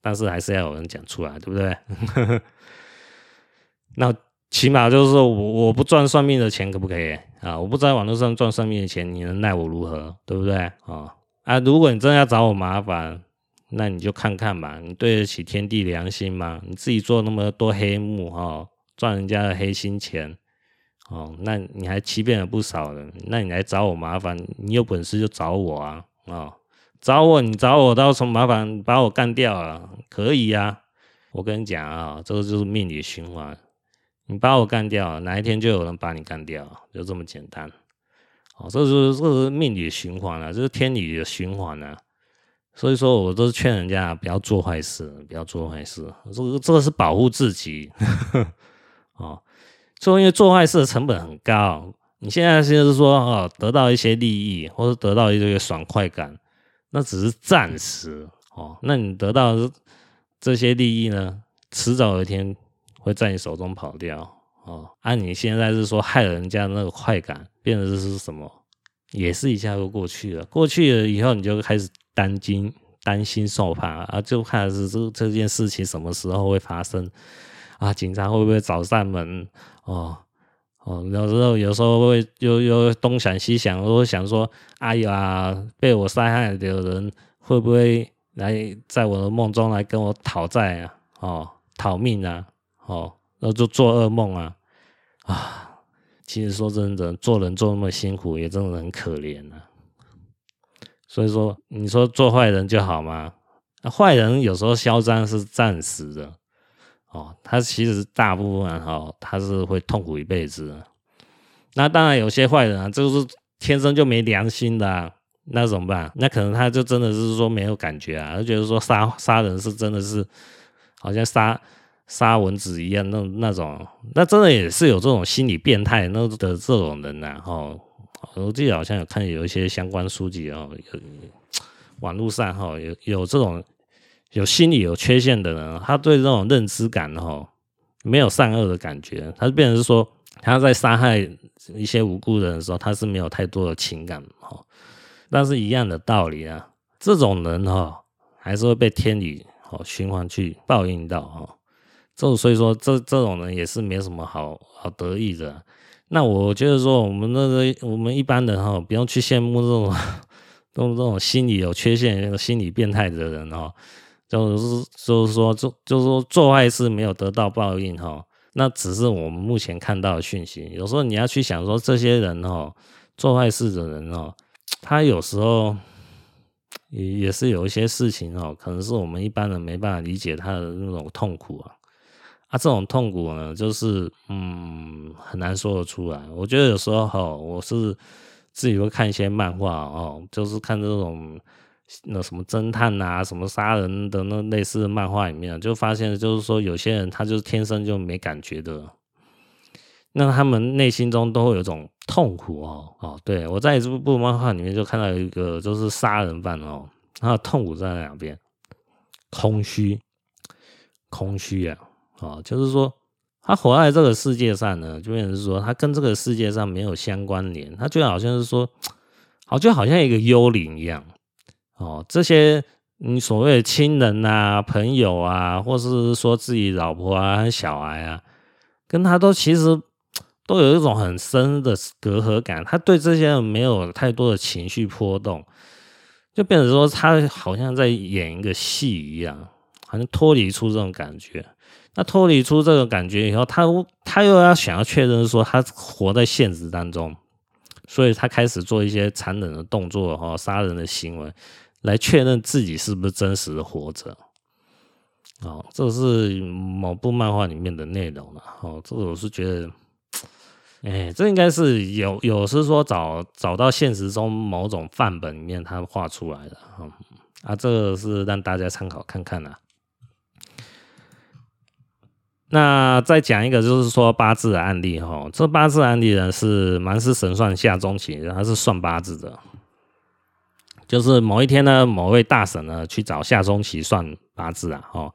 但是还是要有人讲出来，对不对？那。起码就是说我我不赚算命的钱可不可以啊？我不在网络上赚算命的钱，你能奈我如何？对不对啊？啊，如果你真的要找我麻烦，那你就看看吧，你对得起天地良心吗？你自己做那么多黑幕哈，赚人家的黑心钱哦，那你还欺骗了不少人，那你来找我麻烦，你有本事就找我啊啊！找我，你找我到什么麻烦？把我干掉了，可以呀。我跟你讲啊，这个就是命理循环。你把我干掉，哪一天就有人把你干掉，就这么简单。哦，这是这是命理循环啊，这是天理的循环啊。所以说我都是劝人家不要做坏事，不要做坏事。这个这个是保护自己。哦，就因为做坏事的成本很高。你现在现在是说哦，得到一些利益或者得到一个爽快感，那只是暂时。哦，那你得到这些利益呢，迟早有一天。会在你手中跑掉哦，按、你现在是说害人家那个快感，变成是什么？也是一下就过去了。过去了以后，你就开始担惊、担心受怕啊，就看是这这件事情什么时候会发生啊？警察会不会找上门？哦哦，有时候有时候会又又东想西想，我会想说，哎呀，被我杀害的人会不会来在我的梦中来跟我讨债啊？哦，讨命啊？哦，那就做噩梦啊啊！其实说真的，做人做那么辛苦，也真的很可怜啊。所以说，你说做坏人就好吗？那坏人有时候嚣张是暂时的哦，他其实大部分哈、哦，他是会痛苦一辈子。那当然有些坏人啊，就是天生就没良心的、啊，那怎么办？那可能他就真的是说没有感觉啊，他觉得说杀杀人是真的是好像杀。杀蚊子一样，那那种，那真的也是有这种心理变态那的这种人呐、啊，哦，我记得好像有看有一些相关书籍哦，有网络上哈有有这种有心理有缺陷的人，他对这种认知感哈没有善恶的感觉，他就变成是说他在杀害一些无辜人的时候，他是没有太多的情感哈，但是一样的道理啊，这种人哈还是会被天理哦循环去报应到哈。这所以说，这这种人也是没什么好好得意的。那我觉得说，我们那个我们一般人哈，不用去羡慕这种，这种这种心理有缺陷、心理变态的人哈。就是就是说，就就是说做坏事没有得到报应哈，那只是我们目前看到的讯息。有时候你要去想说，这些人哦，做坏事的人哦，他有时候也也是有一些事情哦，可能是我们一般人没办法理解他的那种痛苦啊。啊，这种痛苦呢，就是嗯很难说得出来。我觉得有时候哈，我是自己会看一些漫画哦，就是看这种那什么侦探啊、什么杀人的那类似的漫画里面，就发现就是说有些人他就是天生就没感觉的。那他们内心中都会有一种痛苦哦哦，对，我在这部漫画里面就看到一个就是杀人犯哦，他的痛苦在两边？空虚，空虚啊，哦，就是说他活在这个世界上呢，就变成是说他跟这个世界上没有相关联，他就好像是说，好就好像一个幽灵一样哦，这些你所谓的亲人啊、朋友啊，或是说自己老婆啊、小孩啊，跟他都其实。都有一种很深的隔阂感，他对这些人没有太多的情绪波动，就变成说他好像在演一个戏一样，好像脱离出这种感觉。那脱离出这种感觉以后，他他又要想要确认说他活在现实当中，所以他开始做一些残忍的动作和杀人的行为，来确认自己是不是真实的活着。哦，这是某部漫画里面的内容了。哦，这个我是觉得。哎、这应该是有有是说找找到现实中某种范本里面他画出来的，嗯啊，这个是让大家参考看看啦。那再讲一个就是说八字的案例哈，这八字案例呢是蛮是神算下中期，他是算八字的，就是某一天呢，某位大婶呢去找下中期算八字啊，哦，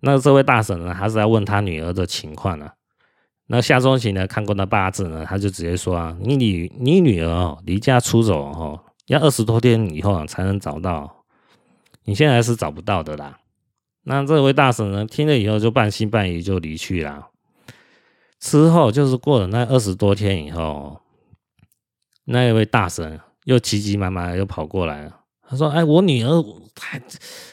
那这位大婶呢，他是在问他女儿的情况呢。那夏中期呢，看过那八字呢，他就直接说啊，你女你女儿哦，离家出走哦，要二十多天以后才能找到，你现在是找不到的啦。那这位大婶呢，听了以后就半信半疑就离去了。之后就是过了那二十多天以后，那一位大婶又急急忙忙又跑过来了，他说：“哎，我女儿还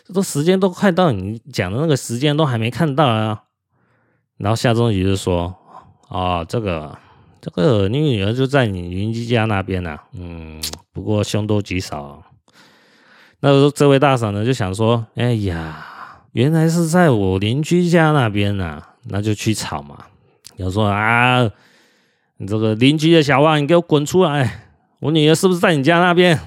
这时间都快到你讲的那个时间都还没看到啊。”然后夏中期就说。哦，这个这个，你女儿就在你邻居家那边呢、嗯，不过凶多吉少。那时候这位大婶呢就想说，哎呀，原来是在我邻居家那边呢、啊，那就去吵嘛。要说啊，你这个邻居的小王，你给我滚出来！我女儿是不是在你家那边？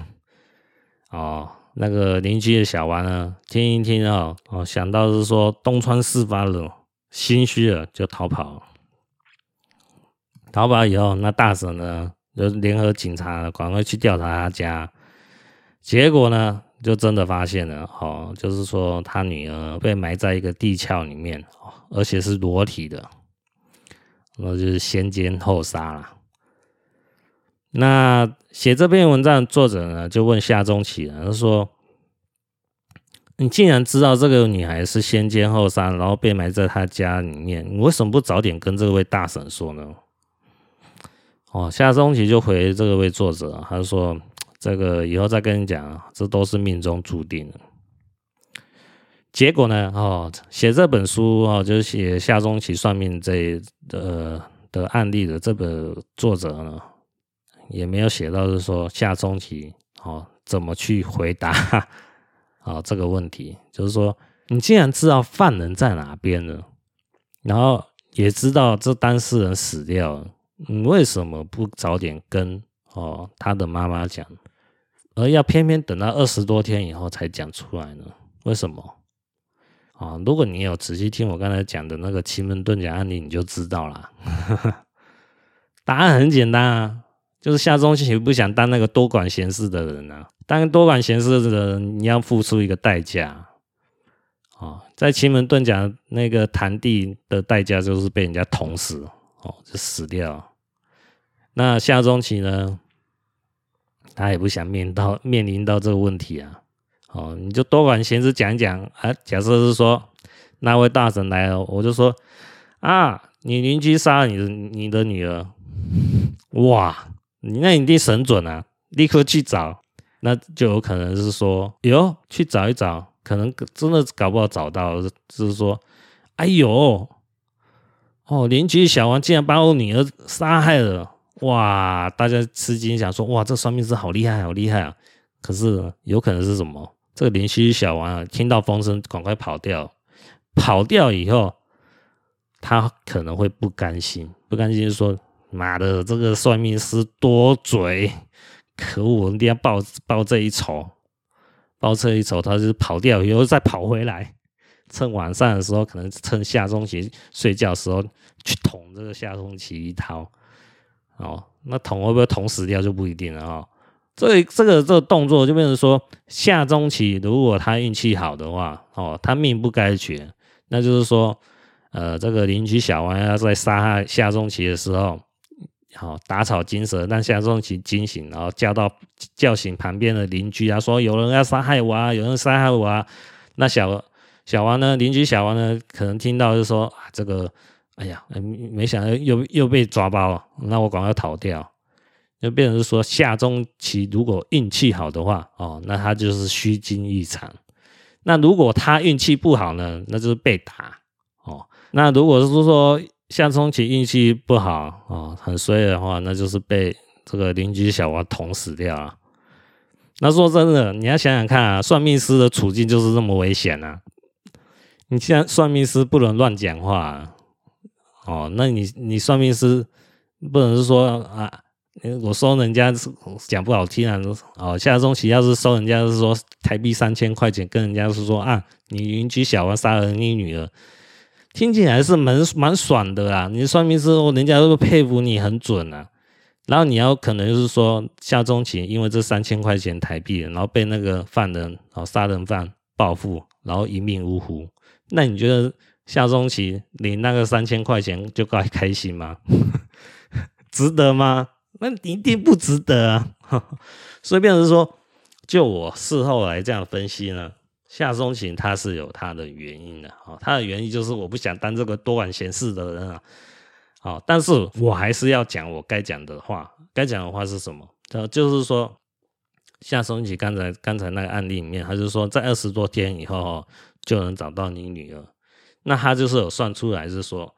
哦，那个邻居的小王呢，听一听哦，哦，想到是说东窗事发了，心虚了，就逃跑。逃跑以后，那大婶呢就联合警察赶快去调查他家，结果呢就真的发现了，哦，就是说他女儿被埋在一个地壳里面，而且是裸体的，那就是先奸后杀了。那写这篇文章的作者呢就问夏中期了，他说：“你既然知道这个女孩是先奸后杀，然后被埋在他家里面，你为什么不早点跟这位大婶说呢？”哦，夏中期就回这个位作者，他说：“这个以后再跟你讲啊，这都是命中注定的。”结果呢，哦，写这本书哦，就是写夏中期算命这的的案例的这个作者呢，也没有写到是说夏中期哦怎么去回答啊、哦、这个问题，就是说你既然知道犯人在哪边了，然后也知道这当事人死掉了。你为什么不早点跟哦他的妈妈讲，而要偏偏等到二十多天以后才讲出来呢？为什么？啊，如果你有仔细听我刚才讲的那个奇门遁甲案例，你就知道了。答案很简单啊，就是夏中期不想当那个多管闲事的人啊。当多管闲事的人，你要付出一个代价。啊，在奇门遁甲那个堂弟的代价就是被人家捅死，哦，就死掉。那夏中期呢，他也不想面到面临到这个问题啊。哦，你就多管闲事讲讲啊。假设是说那位大神来了，我就说啊，你邻居杀了你的你的女儿，哇，你那一定神准啊，立刻去找，那就有可能是说哟，去找一找，可能真的搞不好找到，就是说，哎呦，哦，邻居小王竟然把我女儿杀害了。哇！大家吃惊，想说哇，这算命师好厉害，好厉害啊！可是有可能是什么？这个邻居小王啊，听到风声，赶快跑掉。跑掉以后，他可能会不甘心，不甘心说：“妈的，这个算命师多嘴，可恶！我一定要报报这一仇，报这一仇。”他就跑掉以后再跑回来，趁晚上的时候，可能趁夏中期睡觉的时候去捅这个夏中期一刀。哦，那捅会不会捅死掉就不一定了哦。这、这个这个动作就变成说，夏中期如果他运气好的话，哦，他命不该绝。那就是说，呃，这个邻居小王要在杀害夏中期的时候，好、哦、打草惊蛇，让夏中期惊醒，然后叫到叫醒旁边的邻居啊，说有人要杀害我啊，有人杀害我啊。那小小王呢，邻居小王呢，可能听到就说啊，这个，哎呀，没想到又又被抓包了，那我赶快逃掉。就变成是说，夏中期如果运气好的话，哦，那他就是虚惊一场。那如果他运气不好呢？那就是被打哦。那如果是说夏中期运气不好哦，很衰的话，那就是被这个邻居小王捅死掉了。那说真的，你要想想看啊，算命师的处境就是这么危险啊！你现在算命师不能乱讲话啊哦，那你你算命师不能是说啊。我收人家讲不好听啊，哦，夏中期要是收人家是说台币三千块钱，跟人家是说啊，你邻居小王杀了你女儿，听起来是蛮蛮爽的啦。你算命师，人家都佩服你很准啊。然后你要可能就是说夏中期，因为这三千块钱台币，然后被那个犯人哦杀人犯报复，然后一命呜呼。那你觉得夏中期领那个三千块钱就该开心吗？值得吗？那一定不值得啊！所以变成说，就我事后来这样分析呢，夏中期他是有他的原因的啊，他的原因就是我不想当这个多管闲事的人啊，好，但是我还是要讲我该讲的话，该讲的话是什么？就是说，夏中期刚才刚才那个案例里面，他就说在二十多天以后就能找到你女儿，那他就是有算出来是说。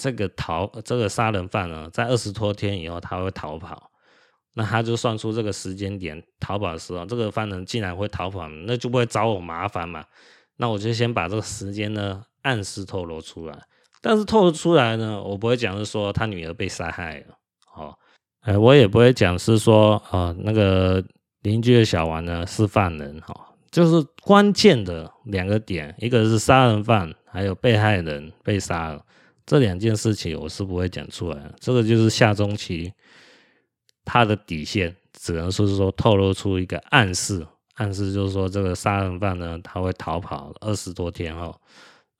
这个逃这个杀人犯呢，在二十多天以后他会逃跑，那他就算出这个时间点逃跑的时候，这个犯人竟然会逃跑，那就不会找我麻烦嘛？那我就先把这个时间呢暗示透露出来，但是透露出来呢，我不会讲是说他女儿被杀害了，哦，哎，我也不会讲是说呃那个邻居的小王呢是犯人，哈、哦，就是关键的两个点，一个是杀人犯，还有被害人被杀了。这两件事情我是不会讲出来的，这个就是夏中期他的底线，只能说是说透露出一个暗示，暗示就是说这个杀人犯呢他会逃跑二十多天后，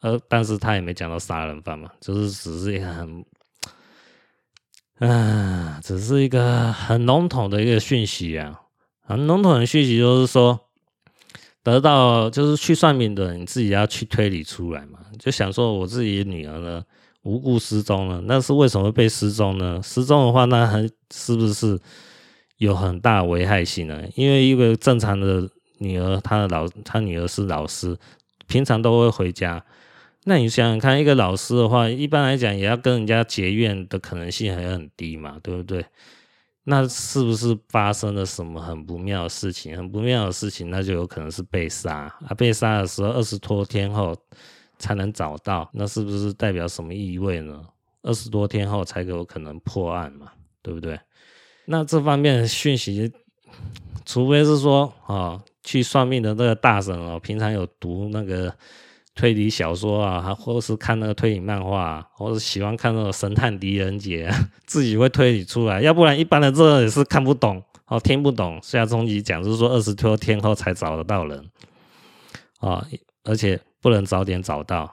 呃，但是他也没讲到杀人犯嘛，就是只是一个很，啊，只是一个很笼统的一个讯息啊，很笼统的讯息就是说，得到就是去算命的，你自己要去推理出来嘛，就想说我自己的女儿呢。无故失踪了，那是为什么被失踪呢？失踪的话，那还是不是有很大危害性呢？因为一个正常的女儿，她的老，她女儿是老师，平常都会回家。那你想想看，一个老师的话，一般来讲也要跟人家结怨的可能性还很低嘛，对不对？那是不是发生了什么很不妙的事情？很不妙的事情，那就有可能是被杀啊！被杀的时候，二十多天后。才能找到，那是不是代表什么意味呢？二十多天后才有可能破案嘛，对不对？那这方面的讯息，除非是说啊、去算命的那个大神哦，平常有读那个推理小说啊，或者是看那个推理漫画、啊，或者喜欢看那种神探狄仁杰，自己会推理出来，要不然一般的这也是看不懂哦，听不懂。夏中期讲就是说二十多天后才找得到人啊、哦，而且。不能早点找到，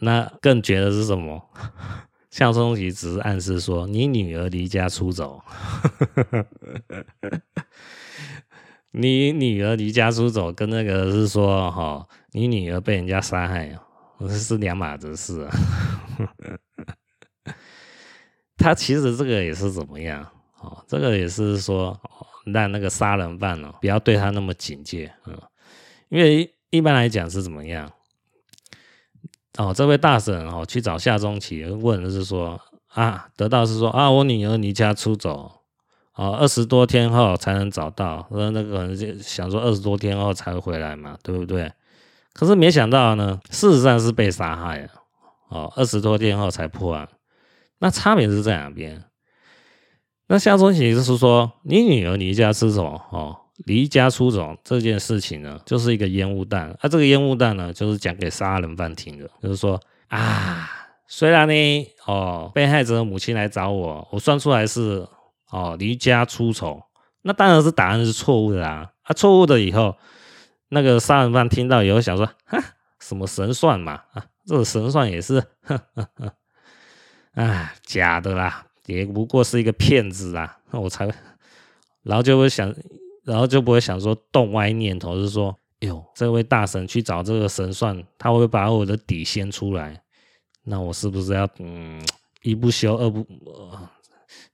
那更绝的是什么？夏中期只是暗示说你女儿离家出走，你女儿离家出走跟那个是说哈，你女儿被人家杀害，这是两码子事啊。他其实这个也是怎么样？哦，这个也是说让那个杀人犯哦，不要对他那么警戒，嗯。因为一般来讲是怎么样？哦，这位大婶哦去找夏中奇问的是说啊，得到是说啊，我女儿离家出走，哦，二十多天后才能找到，那那个人就想说二十多天后才会回来嘛，对不对？可是没想到呢，事实上是被杀害了。哦，二十多天后才破案，那差别是在哪边？那夏宗启就是说，你女儿离家出走哦，离家出走这件事情呢，就是一个烟雾弹。啊，这个烟雾弹呢，就是讲给杀人犯听的，就是说啊，虽然呢，哦，被害者的母亲来找我，我算出来是。哦，离家出走，那当然是答案是错误的啦。啊，错误的以后，那个杀人犯听到以后想说，哈，什么神算嘛？啊，这个神算也是，呵呵呵，啊，假的啦，也不过是一个骗子啦。那我才，然后就会想，然后就不会想说动歪念头，是说，哟，这位大神去找这个神算，他会把我的底掀出来，那我是不是要，嗯，一不修二不？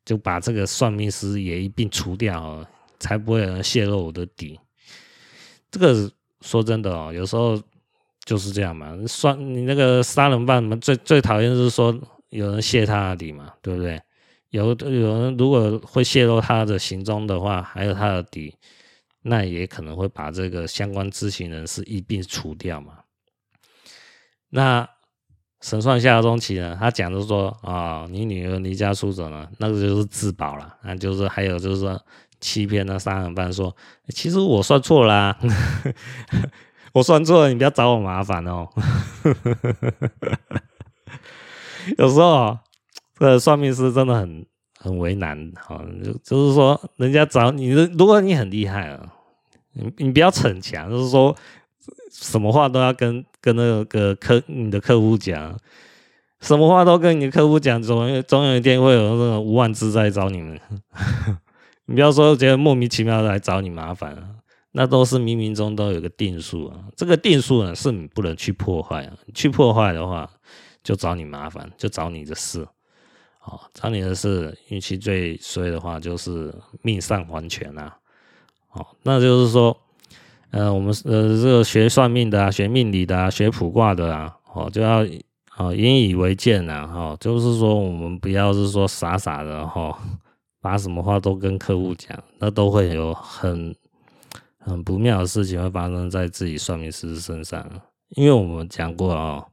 就把这个算命师也一并除掉，才不会有人泄露我的底。这个说真的哦，有时候就是这样嘛。算你那个杀人犯们最最讨厌就是说有人泄他的底嘛，对不对？有有人如果会泄露他的行踪的话，还有他的底，那也可能会把这个相关知情人士一并除掉嘛。那。神算夏宗启呢，他讲的是说啊、你女儿离家出走了，那个就是自保了，那就是还有就是说欺骗那杀人犯说，其实我算错啦、我算错了，你不要找我麻烦哦。有时候这算命师真的很很为难，好，就就是说人家找你，如果你很厉害啊，你你不要逞强，就是说。什么话都要跟跟那个客你的客户讲，什么话都跟你的客户讲，总总有一天会有那种无妄之灾找你们。你不要说觉得莫名其妙的来找你麻烦啊，那都是冥冥中都有个定数啊。这个定数呢，是你不能去破坏啊。去破坏的话，就找你麻烦，就找你的事。哦，找你的事，运气最衰的话，就是命丧黄泉啊。哦，那就是说。呃，我们呃这个学算命的啊，学命理的啊，学卜卦的啊，哦，就要哦引以为鉴呐，哈，就是说我们不要是说傻傻的哈，把什么话都跟客户讲，那都会有很很不妙的事情会发生在自己算命师身上，因为我们讲过哦，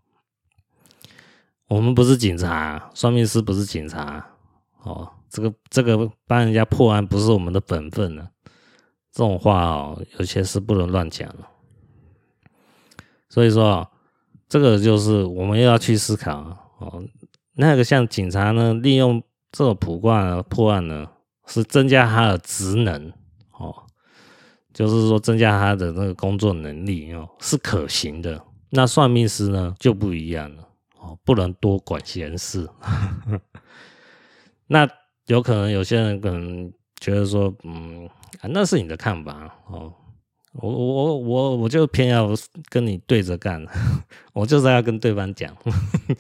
我们不是警察，算命师不是警察，哦，这个这个帮人家破案不是我们的本分呢。这种话哦，有些是不能乱讲的。所以说，这个就是我们要去思考哦。那个像警察呢，利用这种卜卦破案呢，是增加他的职能哦，就是说增加他的那个工作能力哦，是可行的。那算命师呢就不一样了哦，不能多管闲事。那有可能有些人可能觉得说，嗯。那是你的看法哦，我我我我就偏要跟你对着干，我就是要跟对方讲，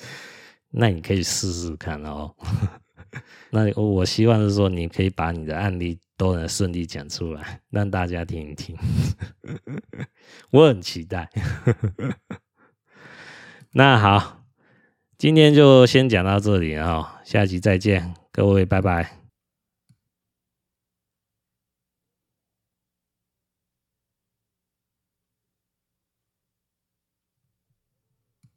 那你可以试试看哦。那我希望是说，你可以把你的案例都能顺利讲出来，让大家听一听。我很期待。那好，今天就先讲到这里啊，下期再见，各位拜拜。